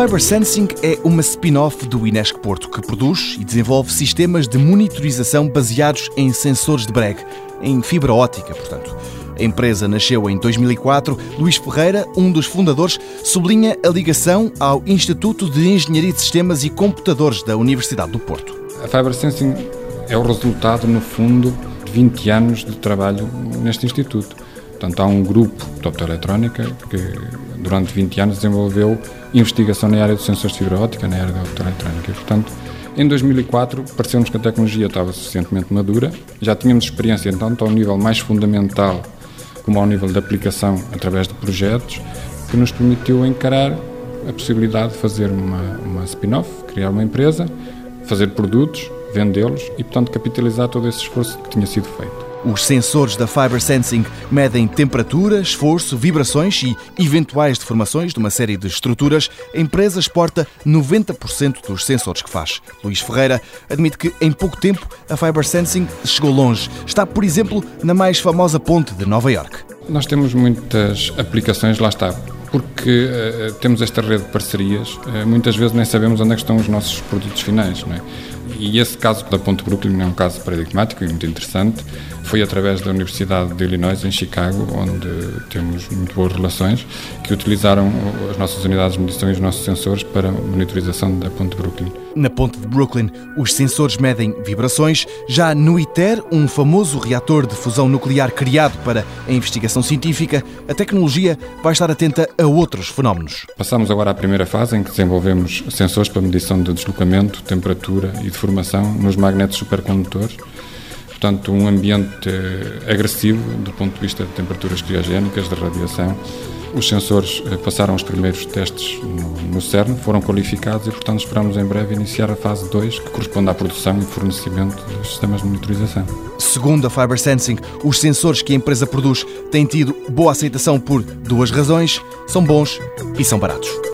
Fiber Sensing é uma spin-off do Inesc Porto que produz e desenvolve sistemas de monitorização baseados em sensores de breg, em fibra óptica, portanto. A empresa nasceu em 2004. Luís Ferreira, um dos fundadores, sublinha a ligação ao Instituto de Engenharia de Sistemas e Computadores da Universidade do Porto. A Fiber Sensing é o resultado, no fundo, de 20 anos de trabalho neste instituto. Portanto, há um grupo de optoeletrónica que, durante 20 anos, desenvolveu investigação na área de sensores de fibra óptica, na área da optoeletrónica. Portanto, em 2004, pareceu-nos que a tecnologia estava suficientemente madura, já tínhamos experiência, tanto ao nível mais fundamental como ao nível de aplicação através de projetos, que nos permitiu encarar a possibilidade de fazer uma, uma spin-off, criar uma empresa, fazer produtos, vendê-los e, portanto, capitalizar todo esse esforço que tinha sido feito. Os sensores da Fiber Sensing medem temperatura, esforço, vibrações e eventuais deformações de uma série de estruturas. A empresa exporta 90% dos sensores que faz. Luís Ferreira admite que em pouco tempo a Fiber Sensing chegou longe. Está, por exemplo, na mais famosa ponte de Nova York. Nós temos muitas aplicações, lá está, porque uh, temos esta rede de parcerias, uh, muitas vezes nem sabemos onde é estão os nossos produtos finais. Não é? E esse caso da Ponte Brooklyn é um caso paradigmático e muito interessante. Foi através da Universidade de Illinois, em Chicago, onde temos muito boas relações, que utilizaram as nossas unidades de medição e os nossos sensores para monitorização da Ponte Brooklyn. Na Ponte de Brooklyn, os sensores medem vibrações. Já no ITER, um famoso reator de fusão nuclear criado para a investigação científica, a tecnologia vai estar atenta a outros fenómenos. Passamos agora à primeira fase, em que desenvolvemos sensores para medição de deslocamento, temperatura e deformação nos magnetos supercondutores portanto, um ambiente eh, agressivo do ponto de vista de temperaturas criogénicas, de radiação. Os sensores eh, passaram os primeiros testes no CERN, foram qualificados e, portanto, esperamos em breve iniciar a fase 2, que corresponde à produção e fornecimento dos sistemas de monitorização. Segundo a Fiber Sensing, os sensores que a empresa produz têm tido boa aceitação por duas razões: são bons e são baratos.